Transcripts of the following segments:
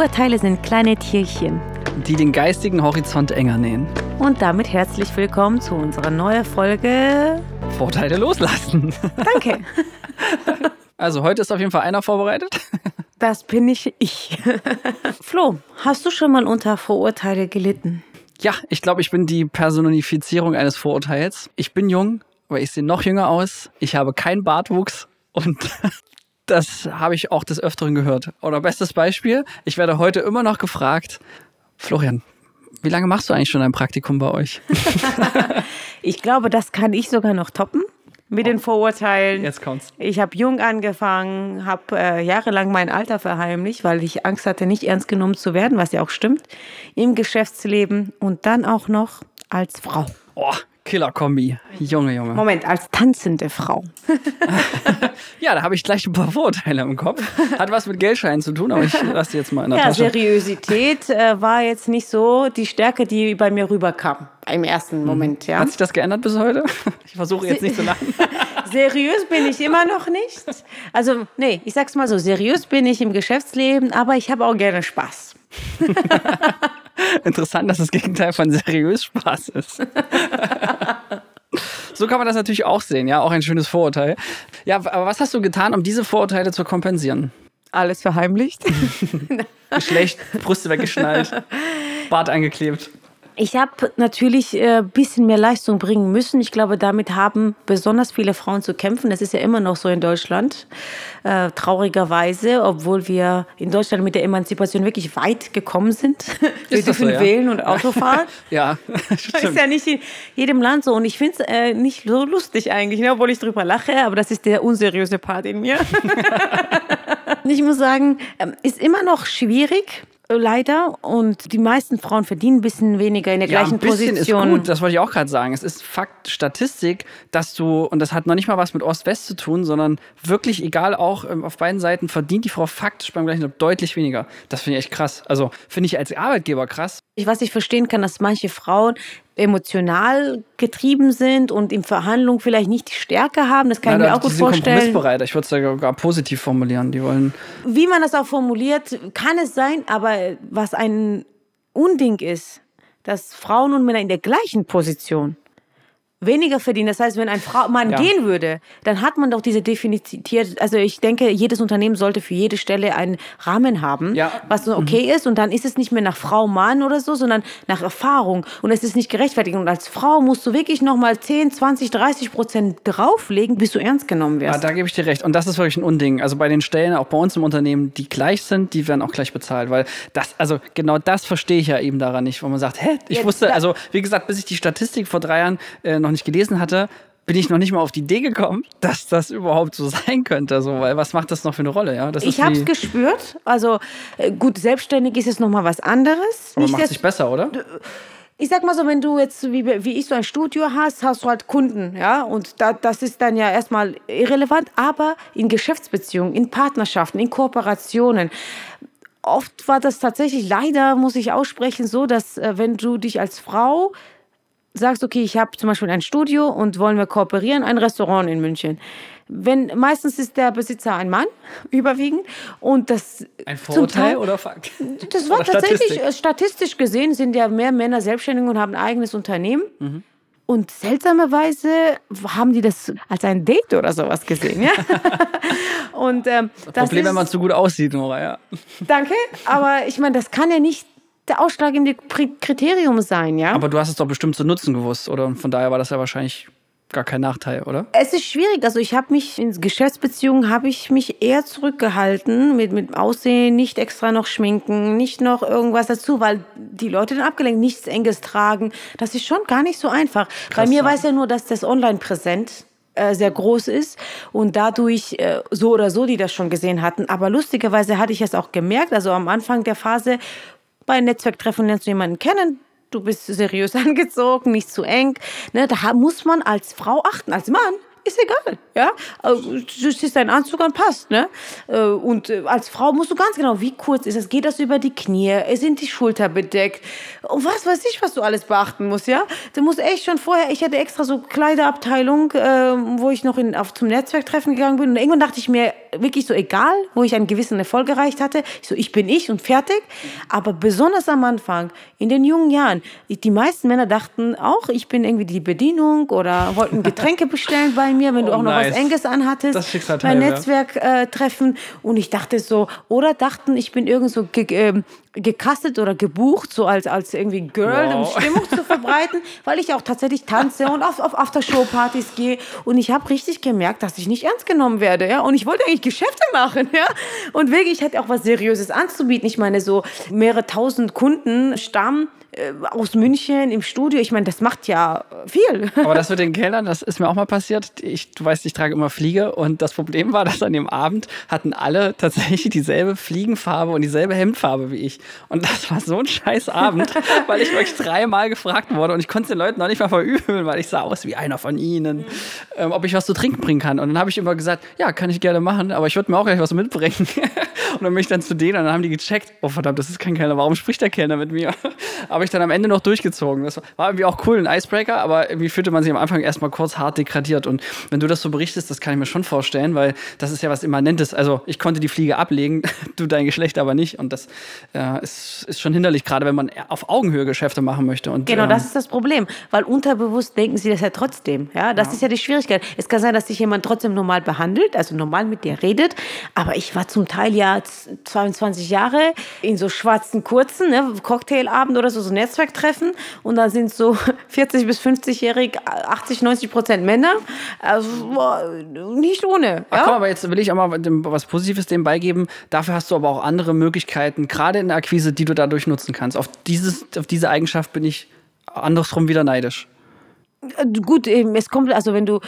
Vorurteile sind kleine Tierchen. Die den geistigen Horizont enger nähen. Und damit herzlich willkommen zu unserer neuen Folge. Vorteile loslassen. Danke. Also heute ist auf jeden Fall einer vorbereitet. Das bin ich ich. Flo, hast du schon mal unter Vorurteile gelitten? Ja, ich glaube, ich bin die Personifizierung eines Vorurteils. Ich bin jung, aber ich sehe noch jünger aus. Ich habe keinen Bartwuchs und das habe ich auch des Öfteren gehört. Oder bestes Beispiel, ich werde heute immer noch gefragt, Florian, wie lange machst du eigentlich schon ein Praktikum bei euch? ich glaube, das kann ich sogar noch toppen mit den Vorurteilen. Jetzt kommt's. Ich habe jung angefangen, habe äh, jahrelang mein Alter verheimlicht, weil ich Angst hatte, nicht ernst genommen zu werden, was ja auch stimmt, im Geschäftsleben und dann auch noch als Frau. Oh, Killer-Kombi. Junge, Junge. Moment, als tanzende Frau. ja, da habe ich gleich ein paar Vorurteile im Kopf. Hat was mit Geldscheinen zu tun, aber ich lasse die jetzt mal in der ja, Tasche. Seriosität äh, war jetzt nicht so die Stärke, die bei mir rüberkam im ersten Moment. Ja. Hat sich das geändert bis heute? Ich versuche jetzt nicht zu lachen. seriös bin ich immer noch nicht. Also, nee, ich sag's mal so, seriös bin ich im Geschäftsleben, aber ich habe auch gerne Spaß. Interessant, dass das Gegenteil von seriös Spaß ist. so kann man das natürlich auch sehen, ja, auch ein schönes Vorurteil. Ja, aber was hast du getan, um diese Vorurteile zu kompensieren? Alles verheimlicht. Geschlecht, Brüste weggeschnallt, Bart angeklebt. Ich habe natürlich ein äh, bisschen mehr Leistung bringen müssen. Ich glaube, damit haben besonders viele Frauen zu kämpfen. Das ist ja immer noch so in Deutschland, äh, traurigerweise, obwohl wir in Deutschland mit der Emanzipation wirklich weit gekommen sind. wir dürfen so, ja? wählen und Autofahren. ja, das ist ja nicht in jedem Land so. Und ich finde es äh, nicht so lustig eigentlich, ne? obwohl ich drüber lache, aber das ist der unseriöse Part in mir. ich muss sagen, ähm, ist immer noch schwierig leider. Und die meisten Frauen verdienen ein bisschen weniger in der ja, gleichen ein bisschen Position. Ist gut, das wollte ich auch gerade sagen. Es ist Fakt, Statistik, dass du, und das hat noch nicht mal was mit Ost-West zu tun, sondern wirklich, egal auch ähm, auf beiden Seiten, verdient die Frau faktisch beim gleichen Job deutlich weniger. Das finde ich echt krass. Also finde ich als Arbeitgeber krass. Was ich verstehen kann, dass manche Frauen emotional getrieben sind und in Verhandlungen vielleicht nicht die Stärke haben. Das kann ja, ich mir auch gut vorstellen. Kompromissbereit. Ich würde es sogar positiv formulieren. Die wollen. Wie man das auch formuliert, kann es sein, aber was ein Unding ist, dass Frauen und Männer in der gleichen Position weniger verdienen. Das heißt, wenn ein Frau, Mann ja. gehen würde, dann hat man doch diese definiert, also ich denke, jedes Unternehmen sollte für jede Stelle einen Rahmen haben, ja. was so okay mhm. ist und dann ist es nicht mehr nach Frau, Mann oder so, sondern nach Erfahrung und es ist nicht gerechtfertigt und als Frau musst du wirklich nochmal 10, 20, 30 Prozent drauflegen, bis du ernst genommen wirst. Ja, da gebe ich dir recht und das ist wirklich ein Unding. Also bei den Stellen, auch bei uns im Unternehmen, die gleich sind, die werden auch gleich bezahlt, weil das, also genau das verstehe ich ja eben daran nicht, wo man sagt, hä, ich ja, wusste, also wie gesagt, bis ich die Statistik vor drei Jahren äh, noch noch nicht gelesen hatte, bin ich noch nicht mal auf die Idee gekommen, dass das überhaupt so sein könnte. So, weil was macht das noch für eine Rolle? Ja, das ich habe es gespürt. Also äh, gut, selbstständig ist es noch mal was anderes. Aber nicht macht sich besser, oder? Ich sag mal so, wenn du jetzt wie, wie ich so ein Studio hast, hast du halt Kunden, ja, und da, das ist dann ja erstmal irrelevant. Aber in Geschäftsbeziehungen, in Partnerschaften, in Kooperationen oft war das tatsächlich leider, muss ich aussprechen, so, dass äh, wenn du dich als Frau sagst, okay, ich habe zum Beispiel ein Studio und wollen wir kooperieren, ein Restaurant in München. Wenn, meistens ist der Besitzer ein Mann, überwiegend. Und das ein Vorurteil Teil, oder Fakt? Das war tatsächlich, Statistik. Statistisch gesehen sind ja mehr Männer selbstständig und haben ein eigenes Unternehmen. Mhm. Und seltsamerweise haben die das als ein Date oder sowas gesehen. Ja? und, ähm, das, das Problem, ist, wenn man zu gut aussieht, Nora, ja. Danke, aber ich meine, das kann ja nicht der ausschlaggebende Kriterium sein, ja. Aber du hast es doch bestimmt zu nutzen gewusst, oder? Und von daher war das ja wahrscheinlich gar kein Nachteil, oder? Es ist schwierig. Also ich habe mich in Geschäftsbeziehungen habe ich mich eher zurückgehalten mit mit Aussehen, nicht extra noch schminken, nicht noch irgendwas dazu, weil die Leute dann abgelenkt, nichts Enges tragen. Das ist schon gar nicht so einfach. Krass, Bei mir ja. weiß ja nur, dass das online präsent äh, sehr groß ist und dadurch äh, so oder so, die das schon gesehen hatten. Aber lustigerweise hatte ich es auch gemerkt, also am Anfang der Phase, bei Netzwerktreffen lernst du jemanden kennen, du bist seriös angezogen, nicht zu eng. Ne, da muss man als Frau achten, als Mann ist egal, ja. Du siehst deinen Anzug an, passt, ne? Äh, und äh, als Frau musst du ganz genau, wie kurz ist es, geht das über die Knie, sind die Schulter bedeckt und was weiß ich, was du alles beachten musst, ja. Du musst echt schon vorher, ich hatte extra so Kleiderabteilung, äh, wo ich noch in, auf, zum Netzwerktreffen gegangen bin und irgendwann dachte ich mir, wirklich so egal, wo ich einen gewissen Erfolg erreicht hatte. Ich so, ich bin ich und fertig. Aber besonders am Anfang, in den jungen Jahren, die meisten Männer dachten auch, ich bin irgendwie die Bedienung oder wollten Getränke bestellen bei mir, wenn du Oh, auch noch nice. was Enges anhattest. Das Schicksalteil, Mein ja. Netzwerk äh. Und ich dachte so, oder dachten, ich bin irgend so ge ähm, gecastet oder gebucht, so als, als irgendwie Girl, Wow. um Stimmung zu verbreiten, weil ich auch tatsächlich tanze und auf, auf Aftershow-Partys gehe. Und ich habe richtig gemerkt, dass ich nicht ernst genommen werde. Ja? Und ich wollte eigentlich Geschäfte machen. Ja? Und wirklich, ich hatte auch was Seriöses anzubieten. Ich meine, so mehrere tausend Kunden, Stamm äh, aus München im Studio. Ich meine, das macht ja viel. Aber das mit den Kellnern, das ist mir auch mal passiert. Ich, du weißt, ich trage immer Fliege und das Problem war, dass an dem Abend hatten alle tatsächlich dieselbe Fliegenfarbe und dieselbe Hemdfarbe wie ich. Und das war so ein scheiß Abend, weil ich wirklich dreimal gefragt wurde und ich konnte es den Leuten noch nicht mal verübeln, weil ich sah aus wie einer von ihnen, ähm, ob ich was zu trinken bringen kann. Und dann habe ich immer gesagt, ja, kann ich gerne machen, aber ich würde mir auch gleich was mitbringen. und dann bin ich dann zu denen und dann haben die gecheckt, oh verdammt, das ist kein Kellner, warum spricht der Kellner mit mir? Aber ich dann am Ende noch durchgezogen. Das war irgendwie auch cool, ein Icebreaker, aber irgendwie fühlte man sich am Anfang erstmal kurz hart degradiert. Und wenn du das so berichtest, das kann ich mir schon vorstellen, weil das ist ja was Immanentes. Also ich konnte die Fliege ablegen, du dein Geschlecht aber nicht. Und das äh, ist, ist schon hinderlich, gerade wenn man auf Augenhöhe Geschäfte machen möchte. Und, Genau, ähm, das ist das Problem, weil unterbewusst denken sie das ja trotzdem. Ja, das ist ja die Schwierigkeit. Es kann sein, dass sich jemand trotzdem normal behandelt, also normal mit dir redet, aber ich war zum Teil ja z- 22 Jahre in so schwarzen kurzen, ne, Cocktailabend oder so, so Netzwerktreffen und da sind so 40 bis 50-jährig, 80, 90 Prozent Männer. Also nicht ohne. Ach Ja? komm, aber jetzt will ich auch mal was Positives dem beigeben. Dafür hast du aber auch andere Möglichkeiten, gerade in der Akquise, die du dadurch nutzen kannst. Auf, dieses, auf diese Eigenschaft bin ich andersrum wieder neidisch. Äh, Gut, es kommt, also wenn du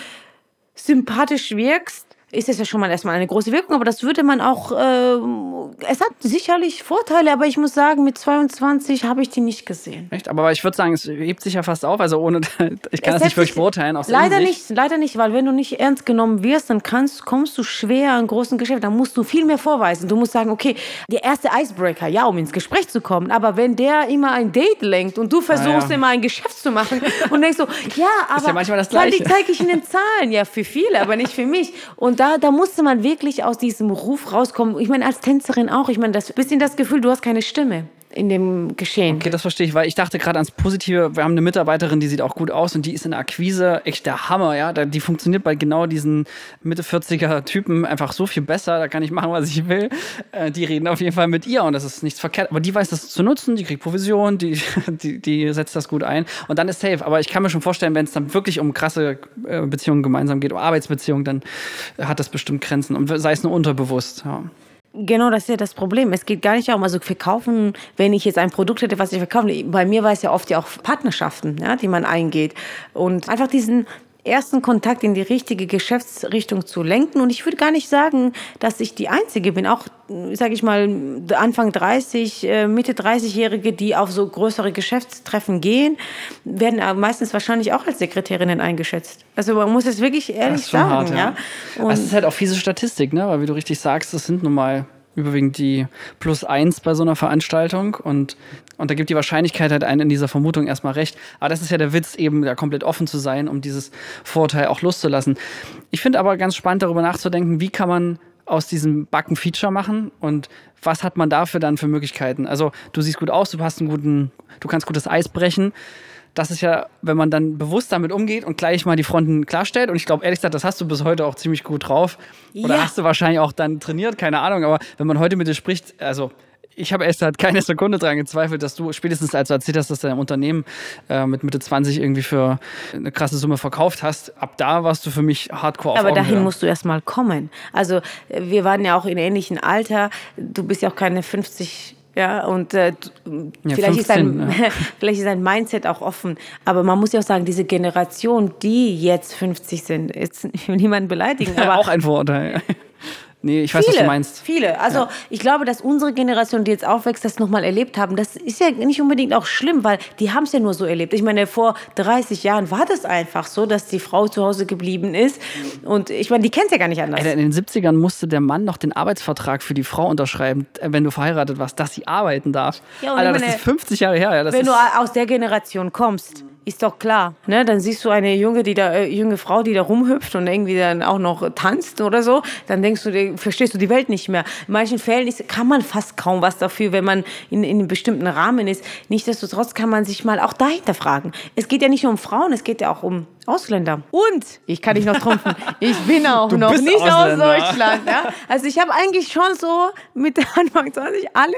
sympathisch wirkst, ist es ja schon mal erstmal eine große Wirkung, aber das würde man auch, ähm, es hat sicherlich Vorteile, aber ich muss sagen, mit 22 habe ich die nicht gesehen. Echt? Aber ich würde sagen, es hebt sich ja fast auf. Also ohne, ich kann Es das nicht wirklich beurteilen. Aus Leider nicht, leider nicht, weil wenn du nicht ernst genommen wirst, dann kannst, kommst du schwer an großen Geschäften. Dann musst du viel mehr vorweisen. Du musst sagen, okay, der erste Icebreaker, ja, um ins Gespräch zu kommen. Aber wenn der immer ein Date lenkt und du versuchst Ah, ja. immer ein Geschäft zu machen und denkst so, ja, aber ja manchmal das dann die Gleiche. zeige ich in den Zahlen, ja, für viele, aber nicht für mich. Und da, da musste man wirklich aus diesem Ruf rauskommen. Ich meine, als Tänzerin auch. Ich meine, das bisschen das Gefühl, du hast keine Stimme in dem Geschehen. Okay, das verstehe ich, weil ich dachte gerade ans Positive. Wir haben eine Mitarbeiterin, die sieht auch gut aus und die ist in der Akquise echt der Hammer, ja. Die funktioniert bei genau diesen Mitte 40er Typen einfach so viel besser. Da kann ich machen, was ich will. Äh, Die reden auf jeden Fall mit ihr und das ist nichts verkehrt. Aber die weiß das zu nutzen, die kriegt Provision, die, die, die setzt das gut ein und dann ist safe. Aber ich kann mir schon vorstellen, wenn es dann wirklich um krasse äh, Beziehungen gemeinsam geht, um Arbeitsbeziehungen, dann hat das bestimmt Grenzen und sei es nur unterbewusst, ja. Genau, das ist ja das Problem. Es geht gar nicht darum, also verkaufen, wenn ich jetzt ein Produkt hätte, was ich verkaufe. Bei mir war es ja oft ja auch Partnerschaften, ja, die man eingeht. Und einfach diesen ersten Kontakt in die richtige Geschäftsrichtung zu lenken. Und ich würde gar nicht sagen, dass ich die Einzige bin. Auch, sage ich mal, Anfang 30, äh, Mitte 30-Jährige, die auf so größere Geschäftstreffen gehen, werden meistens wahrscheinlich auch als Sekretärinnen eingeschätzt. Also man muss es wirklich ehrlich Das ist schon sagen. hart, ja. ja. Und Es ist halt auch fiese Statistik, ne? Weil wie du richtig sagst, das sind nun mal überwiegend die plus eins bei so einer Veranstaltung und, und da gibt die Wahrscheinlichkeit halt einen in dieser Vermutung erstmal recht. Aber das ist ja der Witz, eben da komplett offen zu sein, um dieses Vorurteil auch loszulassen. Ich finde aber ganz spannend darüber nachzudenken, wie kann man aus diesem Backen Feature machen und was hat man dafür dann für Möglichkeiten? Also du siehst gut aus, du hast einen guten, du kannst gutes Eis brechen das ist ja, wenn man dann bewusst damit umgeht und gleich mal die Fronten klarstellt. Und ich glaube, ehrlich gesagt, das hast du bis heute auch ziemlich gut drauf. Oder Ja. hast du wahrscheinlich auch dann trainiert, keine Ahnung. Aber wenn man heute mit dir spricht, also ich habe erst halt keine Sekunde dran gezweifelt, dass du spätestens als du erzählt hast, dass du dein Unternehmen äh, mit Mitte 20 irgendwie für eine krasse Summe verkauft hast, ab da warst du für mich hardcore auf Aber dahin Augenhöhe. musst du erst mal kommen. Also wir waren ja auch in ähnlichem Alter. Du bist ja auch keine 50. Ja, und äh, Ja, vielleicht, ist dein, 15, vielleicht ist dein Mindset auch offen. Aber man muss ja auch sagen, diese Generation, die jetzt 50 sind, jetzt, will niemanden beleidigen, aber auch ein Vorurteil. nee, ich weiß, viele, was du meinst. Viele. Also ich glaube, dass unsere Generation, die jetzt aufwächst, das nochmal erlebt haben, das ist ja nicht unbedingt auch schlimm, weil die haben es ja nur so erlebt. Ich meine, vor 30 Jahren war das einfach so, dass die Frau zu Hause geblieben ist. Und ich meine, die kennt ja gar nicht anders. In den 70ern musste der Mann noch den Arbeitsvertrag für die Frau unterschreiben, äh, wenn du verheiratet warst, dass sie arbeiten darf. Ja, und Alter, ich das meine, ist 50 Jahre her. Ja, Wenn du aus der Generation kommst, Ist doch klar. Ne? Dann siehst du eine junge, die da, äh, junge Frau, die da rumhüpft und irgendwie dann auch noch tanzt oder so. Dann denkst du, verstehst du die Welt nicht mehr. In manchen Fällen ist, kann man fast kaum was dafür, wenn man in, in einem bestimmten Rahmen ist. Nichtsdestotrotz kann man sich mal auch dahinter fragen. Es geht ja nicht nur um Frauen, es geht ja auch um Ausländer. Und ich kann dich noch trumpfen. Ich bin auch Du noch nicht Ausländer. aus Deutschland. Ja? Also ich habe eigentlich schon so mit Anfang 20 alle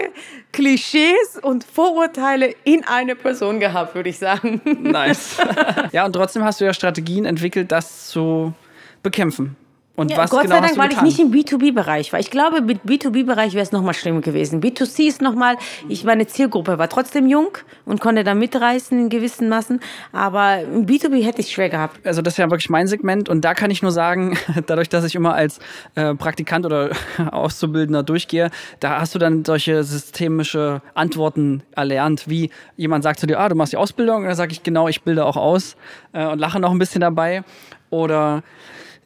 Klischees und Vorurteile in eine Person gehabt, würde ich sagen. Nice. ja, und trotzdem hast du ja Strategien entwickelt, das zu bekämpfen. Und Ja, was Gott genau sei Dank, weil getan? ich nicht im B2B-Bereich war. Ich glaube, mit B2B-Bereich wäre es nochmal schlimmer gewesen. B2C ist nochmal, ich meine Zielgruppe war trotzdem jung und konnte da mitreißen in gewissen Massen. Aber im B2B hätte ich schwer gehabt. also das ist ja wirklich mein Segment und da kann ich nur sagen, dadurch, dass ich immer als äh, Praktikant oder Auszubildender durchgehe, da hast du dann solche systemische Antworten erlernt, wie jemand sagt zu dir, ah, du machst die Ausbildung, und dann sage ich, genau, ich bilde auch aus äh, und lache noch ein bisschen dabei. Oder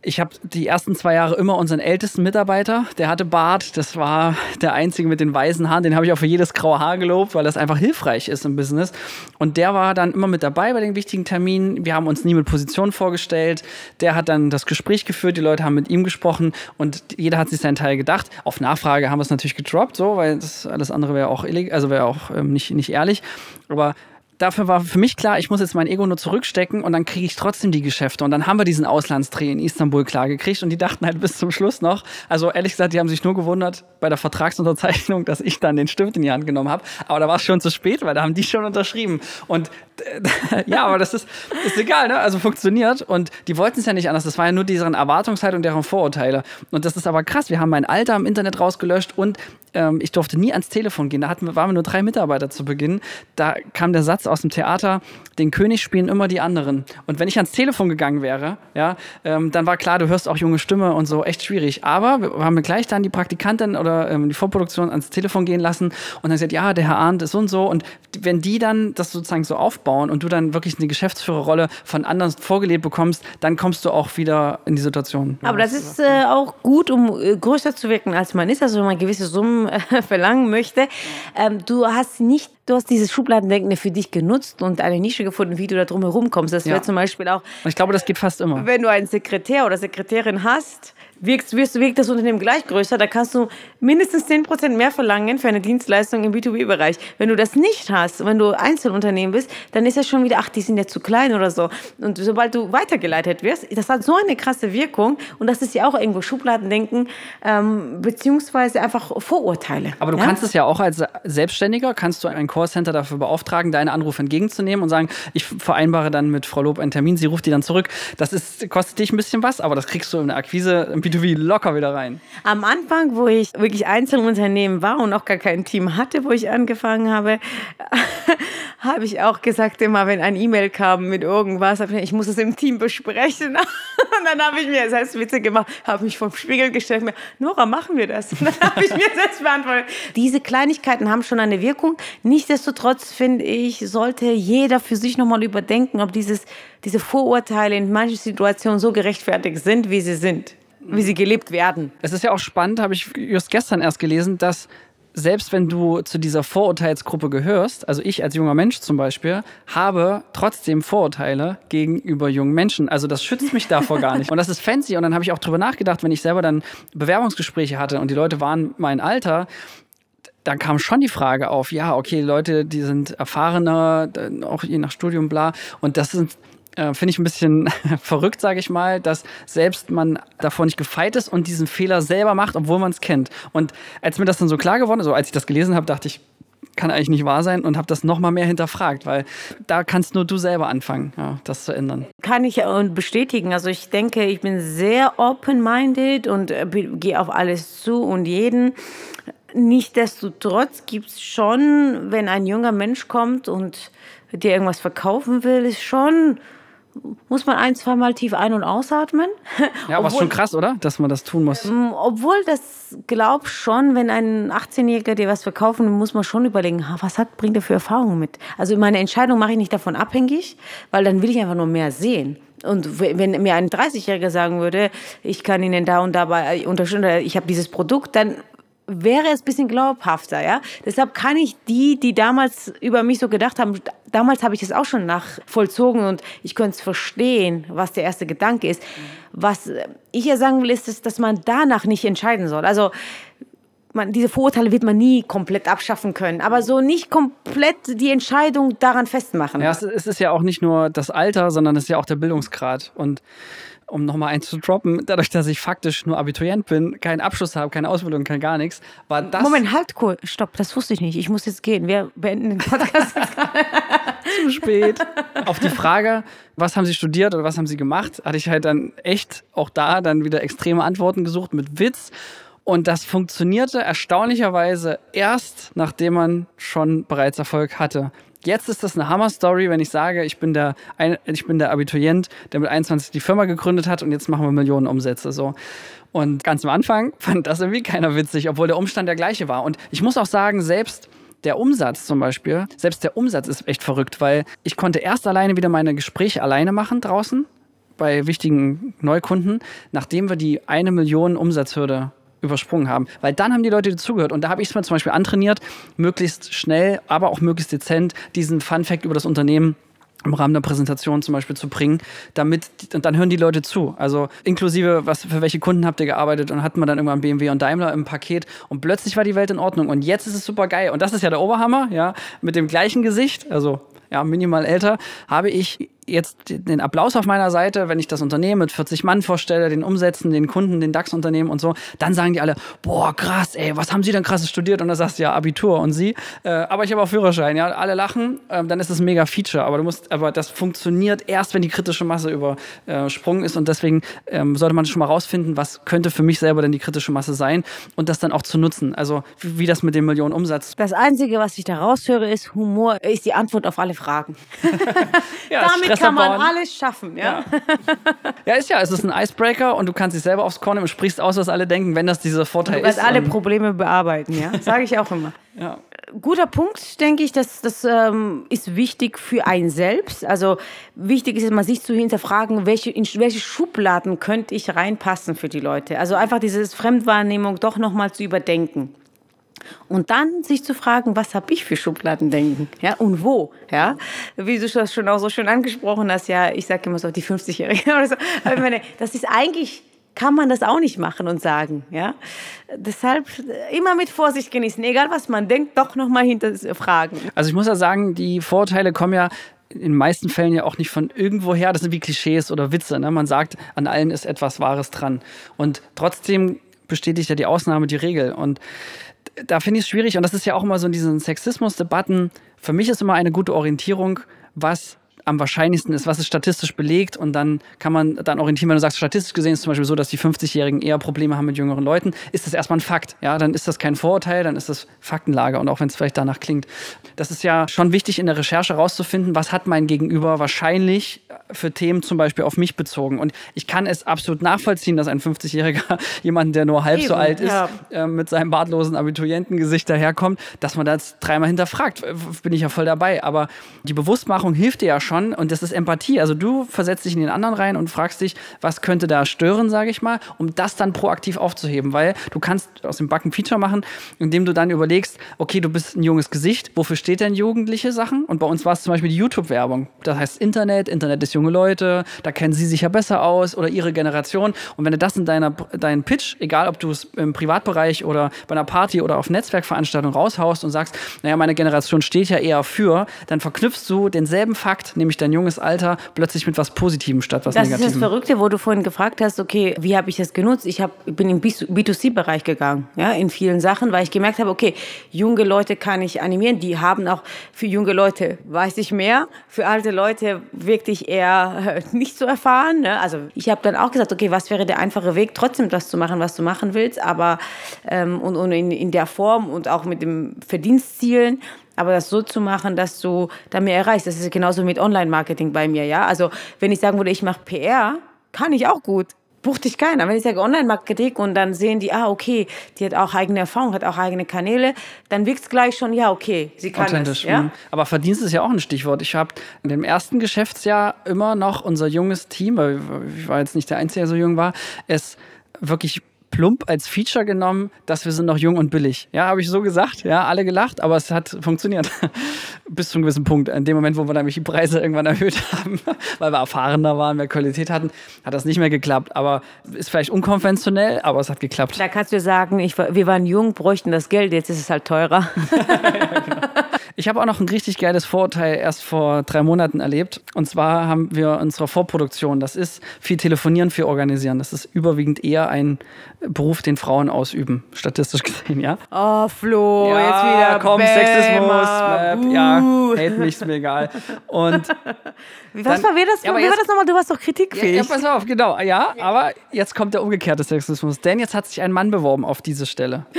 ich habe die ersten zwei Jahre immer unseren ältesten Mitarbeiter, der hatte Bart, das war der einzige mit den weißen Haaren, den habe ich auch für jedes graue Haar gelobt, weil das einfach hilfreich ist im Business. Und der war dann immer mit dabei bei den wichtigen Terminen. Wir haben uns nie mit Positionen vorgestellt. Der hat dann das Gespräch geführt, die Leute haben mit ihm gesprochen und jeder hat sich seinen Teil gedacht. Auf Nachfrage haben wir es natürlich gedroppt, so, weil das alles andere wäre auch illegal, also wäre auch ähm, nicht, nicht ehrlich. Aber dafür war für mich klar, ich muss jetzt mein Ego nur zurückstecken und dann kriege ich trotzdem die Geschäfte. Und dann haben wir diesen Auslandsdreh in Istanbul klar gekriegt und die dachten halt bis zum Schluss noch, also ehrlich gesagt, die haben sich nur gewundert bei der Vertragsunterzeichnung, dass ich dann den Stift in die Hand genommen habe. Aber da war es schon zu spät, weil da haben die schon unterschrieben. Und äh, ja, aber das ist, ist egal, ne? Also funktioniert. Und die wollten es ja nicht anders. Das war ja nur deren Erwartungshaltung, deren Vorurteile. Und das ist aber krass. Wir haben mein Alter im Internet rausgelöscht und ähm, ich durfte nie ans Telefon gehen. Da hatten, waren wir nur drei Mitarbeiter zu Beginn. Da kam der Satz aus dem Theater, den König spielen immer die anderen. Und wenn ich ans Telefon gegangen wäre, ja, ähm, dann war klar, du hörst auch junge Stimme und so, echt schwierig. Aber wir haben gleich dann die Praktikantin oder ähm, die Vorproduktion ans Telefon gehen lassen und dann gesagt, ja, der Herr Arndt ist so und so. Und wenn die dann das sozusagen so aufbauen und du dann wirklich eine Geschäftsführerrolle von anderen vorgelebt bekommst, dann kommst du auch wieder in die Situation. Aber das ist äh, auch gut, um äh, größer zu wirken, als man ist, also wenn man gewisse Summen äh, verlangen möchte. Ähm, du hast nicht, du hast dieses Schubladendenken für dich genutzt und eine Nische gefunden, wie du da drum herum kommst. Das Ja. wäre zum Beispiel auch, Und ich glaube, das geht fast immer. wenn du einen Sekretär oder Sekretärin hast, wirkst, wirst, wirkt das Unternehmen gleich größer, da kannst du mindestens 10% mehr verlangen für eine Dienstleistung im B2B-Bereich. Wenn du das nicht hast, wenn du Einzelunternehmen bist, dann ist das schon wieder, ach, die sind ja zu klein oder so. Und sobald du weitergeleitet wirst, das hat so eine krasse Wirkung und das ist ja auch irgendwo Schubladendenken, ähm, beziehungsweise einfach Vorurteile. Aber du ja? kannst es ja auch als Selbstständiger, kannst du ein Callcenter dafür beauftragen, deine Anrufe entgegenzunehmen und sagen, ich vereinbare dann mit Frau Lob einen Termin, sie ruft die dann zurück. Das ist, kostet dich ein bisschen was, aber das kriegst du in der Akquise im B2B locker wieder rein. Am Anfang, wo ich wirklich Einzelunternehmen war und auch gar kein Team hatte, wo ich angefangen habe, habe ich auch gesagt, immer wenn ein E-Mail kam mit irgendwas, ich, ich muss es im Team besprechen. Und dann habe ich mir selbst Witze gemacht, habe mich vom Spiegel gestellt, mir, Nora, machen wir das? Und dann habe ich mir selbst beantwortet. Diese Kleinigkeiten haben schon eine Wirkung. Nichtsdestotrotz finde ich, sollte jeder für sich nochmal überdenken, ob dieses, diese Vorurteile in manchen Situationen so gerechtfertigt sind, wie sie sind, wie sie gelebt werden. Es ist ja auch spannend, habe ich just gestern erst gelesen, dass selbst wenn du zu dieser Vorurteilsgruppe gehörst, also ich als junger Mensch zum Beispiel, habe trotzdem Vorurteile gegenüber jungen Menschen. Also das schützt mich davor gar nicht. Und das ist fancy. Und dann habe ich auch drüber nachgedacht, wenn ich selber dann Bewerbungsgespräche hatte und die Leute waren mein Alter, dann kam schon die Frage auf, ja, okay, Leute, die sind erfahrener, auch je nach Studium, bla. Und das sind, äh, finde ich ein bisschen verrückt, sage ich mal, dass selbst man davor nicht gefeit ist und diesen Fehler selber macht, obwohl man es kennt. Und als mir das dann so klar geworden ist, so als ich das gelesen habe, dachte ich, kann eigentlich nicht wahr sein und habe das noch mal mehr hinterfragt, weil da kannst nur du selber anfangen, ja, das zu ändern. Kann ich äh, bestätigen. Also ich denke, ich bin sehr open-minded und äh, gehe auf alles zu und jeden. Nichtsdestotrotz gibt es schon, wenn ein junger Mensch kommt und dir irgendwas verkaufen will, ist schon, muss man ein, zweimal tief ein- und ausatmen. Ja, aber ist Obwohl- schon krass, oder? Dass man das tun muss. Mm, Obwohl das glaub schon, wenn ein 18-Jähriger dir was verkaufen, will, muss man schon überlegen, was hat, bringt er für Erfahrungen mit. Also meine Entscheidung mache ich nicht davon abhängig, weil dann will ich einfach nur mehr sehen. Und wenn mir ein 30-Jähriger sagen würde, ich kann Ihnen da und dabei unterstützen, oder ich habe dieses Produkt, dann wäre es ein bisschen glaubhafter, ja. Deshalb kann ich die, die damals über mich so gedacht haben, damals habe ich es auch schon nachvollzogen und ich könnte es verstehen, was der erste Gedanke ist. Was ich ja sagen will, ist, dass man danach nicht entscheiden soll. Also man, diese Vorurteile wird man nie komplett abschaffen können, aber so nicht komplett die Entscheidung daran festmachen. Ja, es ist ja auch nicht nur das Alter, sondern es ist ja auch der Bildungsgrad. Und um nochmal eins zu droppen, dadurch, dass ich faktisch nur Abiturient bin, keinen Abschluss habe, keine Ausbildung, kein gar nichts, war das. Moment, halt, cool. stopp, das wusste ich nicht. Ich muss jetzt gehen. Wir beenden den Podcast. zu spät. Auf die Frage, was haben Sie studiert oder was haben Sie gemacht, hatte ich halt dann echt auch da dann wieder extreme Antworten gesucht mit Witz. Und das funktionierte erstaunlicherweise erst, nachdem man schon bereits Erfolg hatte. Jetzt ist das eine Hammer-Story, wenn ich sage, ich bin, der, ich bin der Abiturient, der mit 21 die Firma gegründet hat und jetzt machen wir Millionen Umsätze. So. Und ganz am Anfang fand das irgendwie keiner witzig, obwohl der Umstand der gleiche war. Und ich muss auch sagen, selbst der Umsatz zum Beispiel, selbst der Umsatz ist echt verrückt, weil ich konnte erst alleine wieder meine Gespräche alleine machen draußen bei wichtigen Neukunden, nachdem wir die eine Million Umsatzhürde übersprungen haben. Weil dann haben die Leute dazugehört. Und da habe ich es mir zum Beispiel antrainiert, möglichst schnell, aber auch möglichst dezent diesen Fun-Fact über das Unternehmen im Rahmen der Präsentation zum Beispiel zu bringen, damit, und dann hören die Leute zu. Also inklusive, was, für welche Kunden habt ihr gearbeitet und hatten wir dann irgendwann BMW und Daimler im Paket und plötzlich war die Welt in Ordnung und jetzt ist es super geil. Und das ist ja der Oberhammer, ja, mit dem gleichen Gesicht, also ja, minimal älter, habe ich jetzt den Applaus auf meiner Seite, wenn ich das Unternehmen mit 40 Mann vorstelle, den Umsätzen, den Kunden, den DAX-Unternehmen und so, dann sagen die alle, boah, krass, ey, was haben Sie denn krasses studiert? Und dann sagst du ja Abitur und Sie, äh, aber ich habe auch Führerschein, ja, alle lachen, äh, dann ist das ein mega Feature, aber du musst, aber das funktioniert erst, wenn die kritische Masse übersprungen ist und deswegen ähm, sollte man schon mal rausfinden, was könnte für mich selber denn die kritische Masse sein und das dann auch zu nutzen, also wie, wie das mit dem Millionen Umsatz. Das Einzige, was ich da raushöre, ist Humor ist die Antwort auf alle Fragen. ja, Damit kann man alles schaffen, ja. ja. ja. ist ja, es ist ein Icebreaker und du kannst dich selber aufs Korn nehmen und sprichst aus, was alle denken, wenn das dieser Vorteil du ist. alle Probleme bearbeiten, ja. Sage ich auch immer. ja. Guter Punkt, denke ich, das, das ähm, ist wichtig für einen selbst. Also wichtig ist immer, sich zu hinterfragen, welche, in welche Schubladen könnte ich reinpassen für die Leute. Also einfach diese Fremdwahrnehmung doch nochmal zu überdenken. Und dann sich zu fragen, was habe ich für Schubladendenken? Ja, und wo? Ja, wie du das schon auch so schön angesprochen hast, ja, ich sage immer so die 50-Jährigen oder so. Ich meine, das ist eigentlich kann man das auch nicht machen und sagen, ja. Deshalb immer mit Vorsicht genießen, egal was man denkt, doch nochmal hinterfragen. Also ich muss ja sagen, die Vorteile kommen ja in den meisten Fällen ja auch nicht von irgendwoher. Das sind wie Klischees oder Witze. Ne? Man sagt, an allen ist etwas Wahres dran. Und trotzdem bestätigt ja die Ausnahme die Regel. Und da finde ich es schwierig und das ist ja auch immer so in diesen Sexismus-Debatten. Für mich ist immer eine gute Orientierung, was am wahrscheinlichsten ist, was ist statistisch belegt und dann kann man dann orientieren, wenn du sagst, statistisch gesehen ist es zum Beispiel so, dass die 50-Jährigen eher Probleme haben mit jüngeren Leuten, ist das erstmal ein Fakt. Ja, dann ist das kein Vorurteil, dann ist das Faktenlage und auch wenn es vielleicht danach klingt. Das ist ja schon wichtig in der Recherche herauszufinden, was hat mein Gegenüber wahrscheinlich für Themen zum Beispiel auf mich bezogen. Und ich kann es absolut nachvollziehen, dass ein 50-Jähriger, jemand, der nur halb Eben, so alt ist, ja. äh, mit seinem bartlosen Abiturientengesicht daherkommt, dass man das dreimal hinterfragt. Bin ich ja voll dabei. Aber die Bewusstmachung hilft dir ja schon, schon und das ist Empathie. Also du versetzt dich in den anderen rein und fragst dich, was könnte da stören, sage ich mal, um das dann proaktiv aufzuheben, weil du kannst aus dem Backen Feature machen, indem du dann überlegst, okay, du bist ein junges Gesicht, wofür steht denn jugendliche Sachen? Und bei uns war es zum Beispiel die YouTube-Werbung. Das heißt Internet, Internet ist junge Leute, da kennen sie sich ja besser aus oder ihre Generation. Und wenn du das in deiner, deinen Pitch, egal ob du es im Privatbereich oder bei einer Party oder auf Netzwerkveranstaltungen raushaust und sagst, naja, meine Generation steht ja eher für, dann verknüpfst du denselben Fakt, nämlich dein junges Alter plötzlich mit was Positivem statt was das Negativem. Das ist das Verrückte, wo du vorhin gefragt hast, okay, wie habe ich das genutzt? Ich hab, bin im B2C-Bereich gegangen, ja, in vielen Sachen, weil ich gemerkt habe, okay, junge Leute kann ich animieren, die haben auch für junge Leute weiß ich mehr, für alte Leute wirklich eher nicht so erfahren. Ne? Also ich habe dann auch gesagt, okay, was wäre der einfache Weg, trotzdem das zu machen, was du machen willst, aber ähm, und, und in, in der Form und auch mit dem Verdienstzielen aber das so zu machen, dass du da mehr erreichst, das ist genauso mit Online-Marketing bei mir, ja. Also wenn ich sagen würde, ich mache PR, kann ich auch gut. Bucht dich keiner. Wenn ich sage Online-Marketing und dann sehen die, ah, okay, die hat auch eigene Erfahrung, hat auch eigene Kanäle, dann wirkt es gleich schon, ja, okay, sie kann Authentisch. Das, ja? Mhm. Aber Verdienst ist ja auch ein Stichwort. Ich habe in dem ersten Geschäftsjahr immer noch unser junges Team, weil ich war jetzt nicht der Einzige, der so jung war, es wirklich plump als Feature genommen, dass wir sind noch jung und billig. Ja, habe ich so gesagt. Ja, alle gelacht, aber es hat funktioniert. Bis zu einem gewissen Punkt. In dem Moment, wo wir nämlich die Preise irgendwann erhöht haben, weil wir erfahrener waren, mehr Qualität hatten, hat das nicht mehr geklappt. Aber ist vielleicht unkonventionell, aber es hat geklappt. Da kannst du sagen, ich, wir waren jung, bräuchten das Geld, jetzt ist es halt teurer. ja, genau. Ich habe auch noch ein richtig geiles Vorurteil erst vor drei Monaten erlebt. Und zwar haben wir unsere Vorproduktion, das ist viel telefonieren, viel organisieren. Das ist überwiegend eher ein Beruf, den Frauen ausüben, statistisch gesehen, ja. Oh, Flo, ja, jetzt wieder. Komm, Bämer. Sexismus, Map, uh. ja, hate mich, ist mir egal. Und was war, das, ja, wie jetzt, war das nochmal? Du warst doch kritikfähig. Ja, ja, pass auf, genau. Ja, aber jetzt kommt der umgekehrte Sexismus. Denn jetzt hat sich ein Mann beworben auf diese Stelle.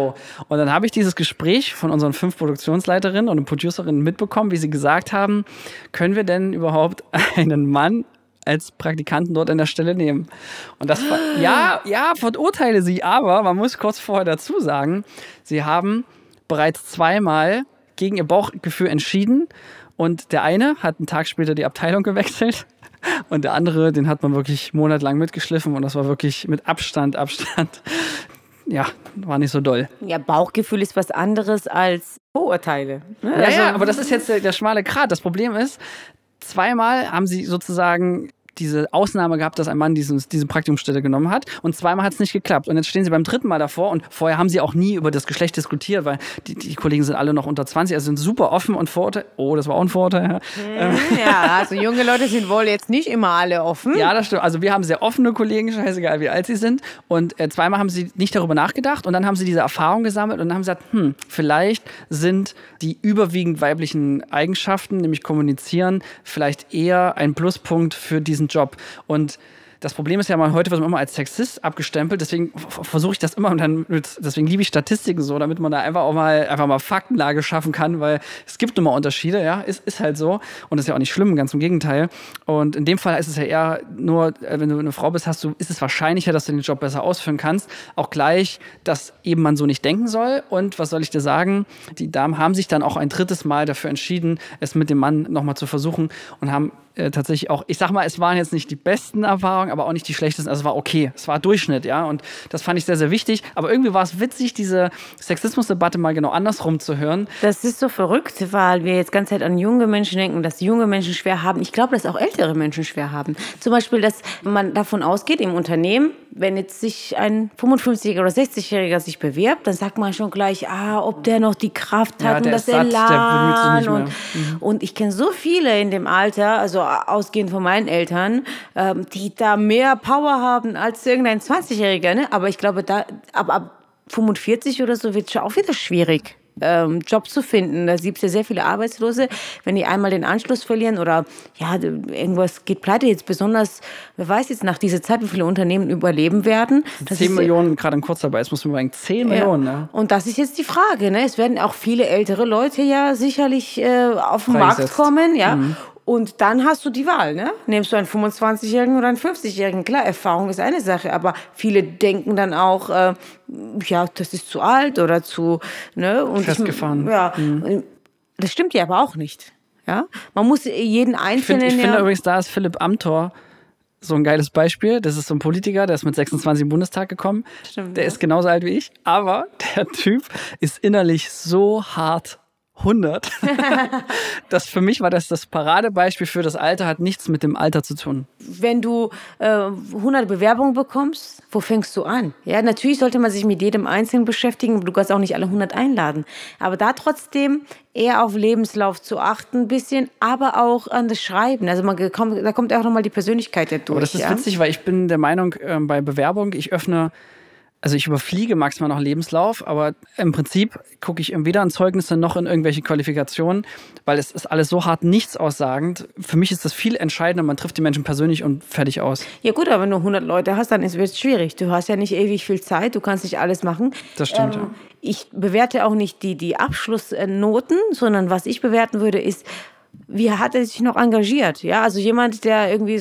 Oh. Und dann habe ich dieses Gespräch von unseren fünf Produktionsleiterinnen und Producerinnen mitbekommen, wie sie gesagt haben, können wir denn überhaupt einen Mann als Praktikanten dort an der Stelle nehmen. Und das war, ja, ja, verurteile sie, aber man muss kurz vorher dazu sagen, sie haben bereits zweimal gegen ihr Bauchgefühl entschieden und der eine hat einen Tag später die Abteilung gewechselt und der andere, den hat man wirklich monatelang mitgeschliffen und das war wirklich mit Abstand, Abstand. Ja, war nicht so doll. Ja, Bauchgefühl ist was anderes als Vorurteile. Ne? Ja, also, ja, aber das ist jetzt der, der schmale Grat. Das Problem ist, zweimal haben sie sozusagen diese Ausnahme gehabt, dass ein Mann dieses, diese Praktikumsstelle genommen hat. Und zweimal hat es nicht geklappt. Und jetzt stehen sie beim dritten Mal davor. Und vorher haben sie auch nie über das Geschlecht diskutiert, weil die, die Kollegen sind alle noch unter 20, also sind super offen und Vorurteile. Oh, das war auch ein Vorurteil. Ja. Hm, ja, also junge Leute sind wohl jetzt nicht immer alle offen. Ja, das stimmt. Also wir haben sehr offene Kollegen, scheißegal wie alt sie sind. Und äh, zweimal haben sie nicht darüber nachgedacht. Und dann haben sie diese Erfahrung gesammelt und dann haben sie gesagt, hm, vielleicht sind die überwiegend weiblichen Eigenschaften, nämlich kommunizieren, vielleicht eher ein Pluspunkt für diesen Job. Und das Problem ist ja mal, heute wird man immer als Sexist abgestempelt, deswegen versuche ich das immer und dann deswegen liebe ich Statistiken so, damit man da einfach auch mal einfach mal Faktenlage schaffen kann, weil es gibt immer Unterschiede, ja, ist, ist halt so und ist ja auch nicht schlimm, ganz im Gegenteil. Und in dem Fall ist es ja eher nur, äh, wenn du eine Frau bist, hast du, ist es wahrscheinlicher, dass du den Job besser ausführen kannst. Auch gleich, dass eben man so nicht denken soll. Und was soll ich dir sagen? Die Damen haben sich dann auch ein drittes Mal dafür entschieden, es mit dem Mann nochmal zu versuchen und haben äh, tatsächlich auch, ich sag mal, es waren jetzt nicht die besten Erfahrungen, aber auch nicht die schlechtesten. Also es war okay, es war Durchschnitt, ja. Und das fand ich sehr, sehr wichtig. Aber irgendwie war es witzig, diese Sexismusdebatte mal genau andersrum zu hören. Das ist so verrückt, weil wir jetzt ganz Zeit an junge Menschen denken, dass junge Menschen schwer haben. Ich glaube, dass auch ältere Menschen schwer haben. Zum Beispiel, dass man davon ausgeht im Unternehmen, wenn jetzt sich ein 55- oder 60-Jähriger sich bewirbt, dann sagt man schon gleich, ah, ob der noch die Kraft hat ja, und das Elan. Und, mhm. und ich kenne so viele in dem Alter, also ausgehend von meinen Eltern, ähm, die da mehr Power haben als irgendein 20-Jähriger. Ne? Aber ich glaube, da, ab, ab 45 oder so wird es schon auch wieder schwierig ähm, Job zu finden. Da gibt es ja sehr viele Arbeitslose, wenn die einmal den Anschluss verlieren oder ja, irgendwas geht pleite. Jetzt besonders, wer weiß jetzt nach dieser Zeit, wie viele Unternehmen überleben werden. Das 10 Millionen gerade in Kurzarbeit, das muss man sagen, 10 ja. Millionen. Ne? Und das ist jetzt die Frage. Ne? Es werden auch viele ältere Leute ja sicherlich äh, auf den Markt kommen. Ja? Mhm. Und dann hast du die Wahl, ne? Nimmst du einen 25-Jährigen oder einen 50-Jährigen? Klar, Erfahrung ist eine Sache, aber viele denken dann auch, äh, ja, das ist zu alt oder zu, ne? Und Festgefahren. Ich, ja, mhm. das stimmt ja aber auch nicht. Ja, man muss jeden einzelnen. Ich, find, ich finde übrigens, da ist Philipp Amthor so ein geiles Beispiel. Das ist so ein Politiker, der ist mit 26 im Bundestag gekommen. Stimmt, der ja. ist genauso alt wie ich, aber der Typ ist innerlich so hart 100. das für mich war das das Paradebeispiel für das Alter hat nichts mit dem Alter zu tun. Wenn du äh, 100 Bewerbungen bekommst, wo fängst du an? Ja, natürlich sollte man sich mit jedem Einzelnen beschäftigen, du kannst auch nicht alle 100 einladen, aber da trotzdem eher auf Lebenslauf zu achten, ein bisschen, aber auch an das Schreiben. Also man kommt, da kommt auch nochmal die Persönlichkeit durch. Aber das ist ja? witzig, weil ich bin der Meinung, äh, bei Bewerbung, ich öffne also ich überfliege maximal noch Lebenslauf, aber im Prinzip gucke ich weder in Zeugnisse noch in irgendwelche Qualifikationen, weil es ist alles so hart nichts aussagend. Für mich ist das viel entscheidender, man trifft die Menschen persönlich und fertig aus. Ja gut, aber wenn du 100 Leute hast, dann wird es schwierig. Du hast ja nicht ewig viel Zeit, du kannst nicht alles machen. Das stimmt, ähm, ja. Ich bewerte auch nicht die, die Abschlussnoten, sondern was ich bewerten würde, ist, wie hat er sich noch engagiert? Ja, also jemand, der irgendwie,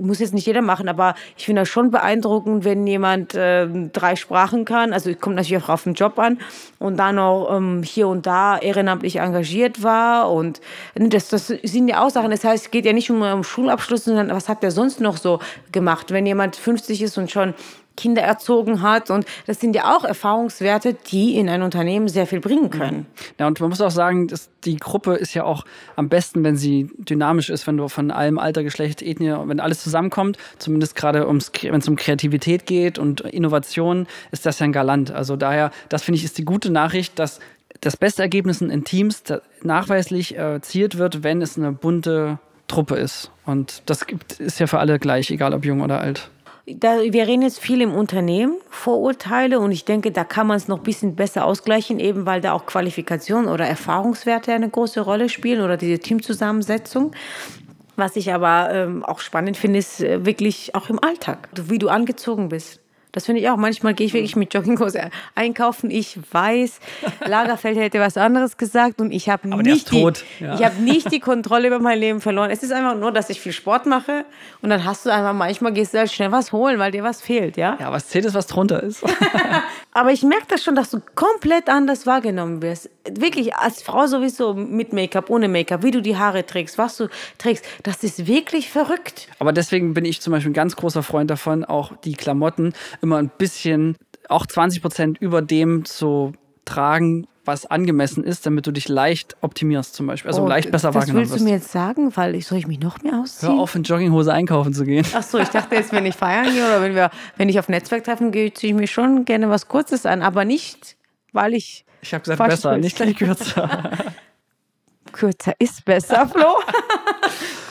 muss jetzt nicht jeder machen, aber ich finde das schon beeindruckend, wenn jemand äh, drei Sprachen kann. Also kommt natürlich auch auf den Job an und dann noch ähm, hier und da ehrenamtlich engagiert war und das, das sind ja auch Sachen. Das heißt, es geht ja nicht um, um Schulabschluss, sondern was hat der sonst noch so gemacht? Wenn jemand 50 ist und schon Kinder erzogen hat. Und das sind ja auch Erfahrungswerte, die in ein Unternehmen sehr viel bringen können. Ja, und man muss auch sagen, dass die Gruppe ist ja auch am besten, wenn sie dynamisch ist, wenn du von allem Alter, Geschlecht, Ethnie, wenn alles zusammenkommt, zumindest gerade wenn es um Kreativität geht und Innovation, ist das ja ein Galant. Also daher, das finde ich, ist die gute Nachricht, dass das beste Ergebnis in Teams nachweislich erzielt wird, wenn es eine bunte Truppe ist. Und das gibt, ist ja für alle gleich, egal ob jung oder alt. Da, wir reden jetzt viel im Unternehmen, Vorurteile, und ich denke, da kann man es noch ein bisschen besser ausgleichen, eben weil da auch Qualifikation oder Erfahrungswerte eine große Rolle spielen oder diese Teamzusammensetzung. Was ich aber ähm, auch spannend finde, ist äh, wirklich auch im Alltag, wie du angezogen bist. Das finde ich auch. Manchmal gehe ich wirklich mit Jogginghose einkaufen. Ich weiß, Lagerfeld hätte was anderes gesagt und ich habe nicht, die, ja. ich hab nicht die Kontrolle über mein Leben verloren. Es ist einfach nur, dass ich viel Sport mache und dann hast du einfach, manchmal gehst du halt schnell was holen, weil dir was fehlt, ja? Ja, was zählt ist, was drunter ist. Aber ich merke das schon, dass du komplett anders wahrgenommen wirst. Wirklich, als Frau sowieso mit Make-up, ohne Make-up, wie du die Haare trägst, was du trägst, das ist wirklich verrückt. Aber deswegen bin ich zum Beispiel ein ganz großer Freund davon, auch die Klamotten immer ein bisschen, auch 20 Prozent über dem zu tragen, was angemessen ist, damit du dich leicht optimierst zum Beispiel. Also oh, leicht besser wahrgenommen wirst. Was willst du mir jetzt sagen? Weil ich, soll ich mich noch mehr ausziehen? Hör auf, in Jogginghose einkaufen zu gehen. Ach so, ich dachte jetzt, wenn ich feiern gehe oder wenn, wir, wenn ich auf Netzwerktreffen gehe, ziehe ich mir schon gerne was Kurzes an, aber nicht, weil ich... Ich habe gesagt, besser, nicht gleich kürzer. kürzer ist besser, Flo.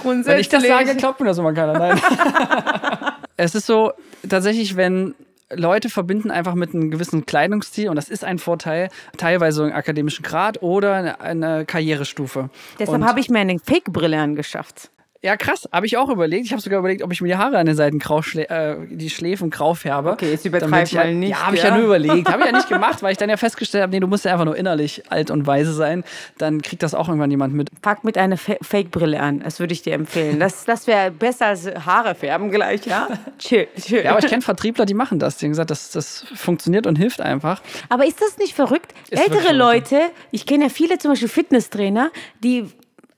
Grundsätzlich. Wenn ich das sage, glaubt mir das immer keiner. Nein. es ist so, tatsächlich, wenn Leute verbinden einfach mit einem gewissen Kleidungsstil und das ist ein Vorteil, teilweise einen akademischen Grad oder eine, eine Karrierestufe. Deshalb habe ich mir eine Fake-Brille angeschafft. Ja, krass. Habe ich auch überlegt. Ich habe sogar überlegt, ob ich mir die Haare an den Seiten grau äh, die Schläfen grau färbe. Okay, jetzt übertreib mal nicht. Ja, habe ich ja nur überlegt. Habe ich ja nicht gemacht, weil ich dann ja festgestellt habe, nee, du musst ja einfach nur innerlich alt und weise sein. Dann kriegt das auch irgendwann jemand mit. Pack mit einer Fake-Brille an. Das würde ich dir empfehlen. Das, das wäre besser als Haare färben gleich, ja? chill, chill. Ja, aber ich kenne Vertriebler, die machen das. Die haben gesagt, das, das funktioniert und hilft einfach. Aber ist das nicht verrückt? Ist Ältere Leute, ich kenne ja viele zum Beispiel Fitnesstrainer, die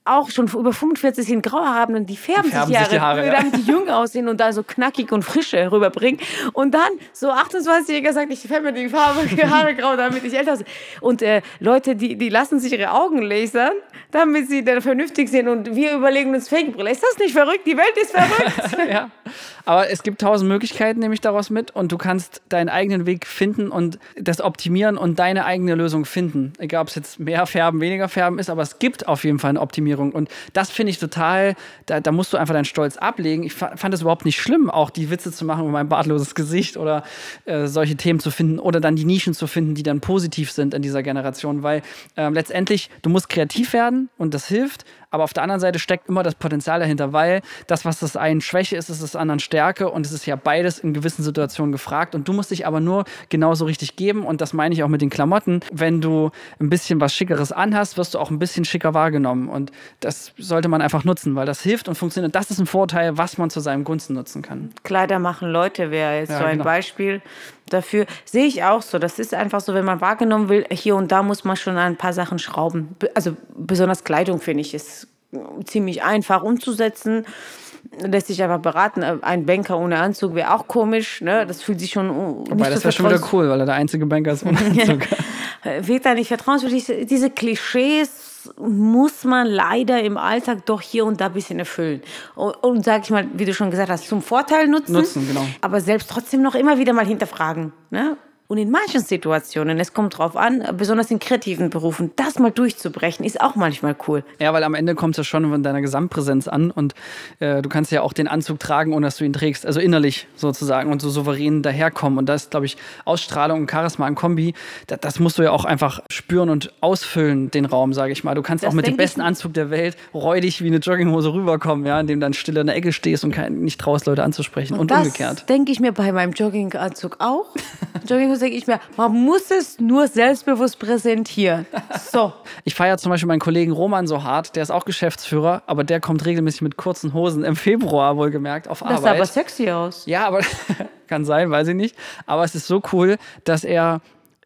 auch schon über 45 sind graue haben und die färben, färben sich, die Haare, damit ja. die jung aussehen und da so knackig und frische rüberbringen. Und dann so 28-Jähriger sagt, ich färbe mir die Farbe die Haare grau, damit ich älter aussehe. Und äh, Leute, die, die lassen sich ihre Augen lasern, damit sie dann vernünftig sind und wir überlegen uns Fake-Brille. Ist das nicht verrückt? Die Welt ist verrückt. ja. Aber es gibt tausend Möglichkeiten, nehme ich daraus mit und du kannst deinen eigenen Weg finden und das optimieren und deine eigene Lösung finden. Egal, ob es jetzt mehr Färben, weniger Färben ist, aber es gibt auf jeden Fall eine Optimierung Diskriminierung. Und das finde ich total, da, da, musst du einfach deinen Stolz ablegen. Ich fand es überhaupt nicht schlimm, auch die Witze zu machen über mein bartloses Gesicht oder äh, solche Themen zu finden oder dann die Nischen zu finden, die dann positiv sind in dieser Generation, weil äh, letztendlich du musst kreativ werden und das hilft, aber auf der anderen Seite steckt immer das Potenzial dahinter, weil das, was das einen Schwäche ist, ist das anderen Stärke und es ist ja beides in gewissen Situationen gefragt und du musst dich aber nur genauso richtig geben und das meine ich auch mit den Klamotten. Wenn du ein bisschen was Schickeres anhast, wirst du auch ein bisschen schicker wahrgenommen und das sollte man einfach nutzen, weil das hilft und funktioniert. Das ist ein Vorteil, was man zu seinem Gunsten nutzen kann. Kleider machen Leute wäre jetzt ja, so ein genau. Beispiel dafür. Sehe ich auch so. Das ist einfach so, wenn man wahrgenommen will, hier und da muss man schon ein paar Sachen schrauben. Also besonders Kleidung finde ich ist ziemlich einfach umzusetzen. Lässt sich einfach beraten. Ein Banker ohne Anzug wäre auch komisch. Ne? Das fühlt sich schon. Wobei, so das wäre schon wieder cool, weil er der einzige Banker ist ohne Anzug. Wird da nicht vertrauenswürdig. Diese Klischees muss man leider im Alltag doch hier und da ein bisschen erfüllen. Und, und sag ich mal, wie du schon gesagt hast, zum Vorteil nutzen. Nutzen, genau. Aber selbst trotzdem noch immer wieder mal hinterfragen. Ne? Und in manchen Situationen, es kommt drauf an, besonders in kreativen Berufen, das mal durchzubrechen, ist auch manchmal cool. Ja, weil am Ende kommt es ja schon von deiner Gesamtpräsenz an und äh, du kannst ja auch den Anzug tragen, ohne dass du ihn trägst, also innerlich sozusagen und so souverän daherkommen. Und das ist, glaube ich, Ausstrahlung und Charisma ein Kombi. Das, das, musst du ja auch einfach spüren und ausfüllen, den Raum, sage ich mal. Du kannst das auch mit dem besten Anzug der Welt räudig wie eine Jogginghose rüberkommen, ja, indem du dann still in der Ecke stehst und kein, nicht traust, Leute anzusprechen und, und das umgekehrt. Das denke ich mir bei meinem Jogginganzug auch. Jogginghose denke ich mir, man muss es nur selbstbewusst präsentieren. So. Ich feiere zum Beispiel meinen Kollegen Roman so hart, der ist auch Geschäftsführer, aber der kommt regelmäßig mit kurzen Hosen im Februar wohlgemerkt auf Arbeit. Das sah aber sexy aus. Ja, aber kann sein, weiß ich nicht. Aber es ist so cool, dass er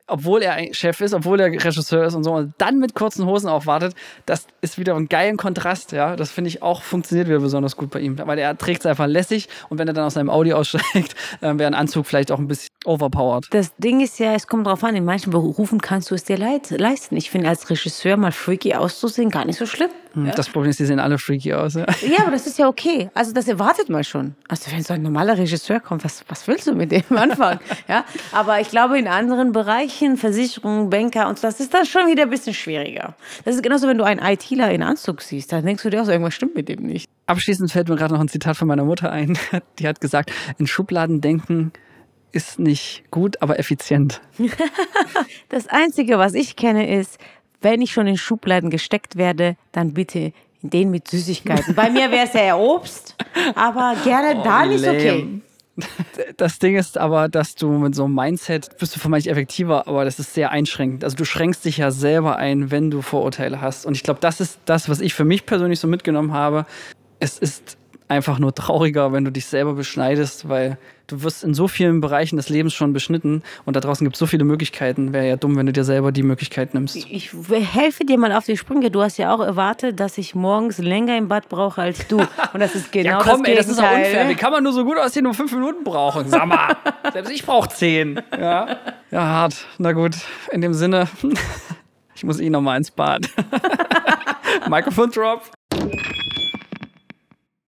obwohl er Chef ist, obwohl er Regisseur ist und so, und dann mit kurzen Hosen aufwartet, das ist wieder ein geiler Kontrast, ja. Das finde ich auch funktioniert wieder besonders gut bei ihm, weil er trägt es einfach lässig und wenn er dann aus seinem Audi aussteigt, äh, wäre ein Anzug vielleicht auch ein bisschen overpowered. Das Ding ist ja, es kommt drauf an, in manchen Berufen kannst du es dir leisten. Ich finde, als Regisseur mal freaky auszusehen, gar nicht so schlimm. Hm, ja? Das Problem ist, die sehen alle freaky aus. Ja. ja, aber das ist ja okay. Also das erwartet man schon. Also wenn so ein normaler Regisseur kommt, was, was willst du mit dem anfangen? ja, aber ich glaube, in anderen Bereichen, Versicherungen, Banker und so, das ist dann schon wieder ein bisschen schwieriger. Das ist genauso, wenn du einen ITler in Anzug siehst, dann denkst du dir auch, irgendwas stimmt mit dem nicht. Abschließend fällt mir gerade noch ein Zitat von meiner Mutter ein. Die hat gesagt, in Schubladen denken ist nicht gut, aber effizient. das Einzige, was ich kenne, ist, wenn ich schon in Schubladen gesteckt werde, dann bitte den mit Süßigkeiten. Bei mir wäre es ja eher Obst, aber gerne oh, da nicht okay. Das Ding ist aber, dass du mit so einem Mindset bist du vermeintlich effektiver, aber das ist sehr einschränkend. Also du schränkst dich ja selber ein, wenn du Vorurteile hast. Und ich glaube, das ist das, was ich für mich persönlich so mitgenommen habe. Es ist einfach nur trauriger, wenn du dich selber beschneidest, weil du wirst in so vielen Bereichen des Lebens schon beschnitten und da draußen gibt es so viele Möglichkeiten. Wäre ja dumm, wenn du dir selber die Möglichkeit nimmst. Ich helfe dir mal auf die Sprünge. Du hast ja auch erwartet, dass ich morgens länger im Bad brauche als du. Und das ist genau ja, komm, das ey, das ist auch unfair. Wie kann man nur so gut aussehen, nur fünf Minuten brauchen? Sag mal, selbst ich brauche zehn. Ja. ja, hart. Na gut, in dem Sinne, ich muss eh noch mal ins Bad. Mikrofon Drop.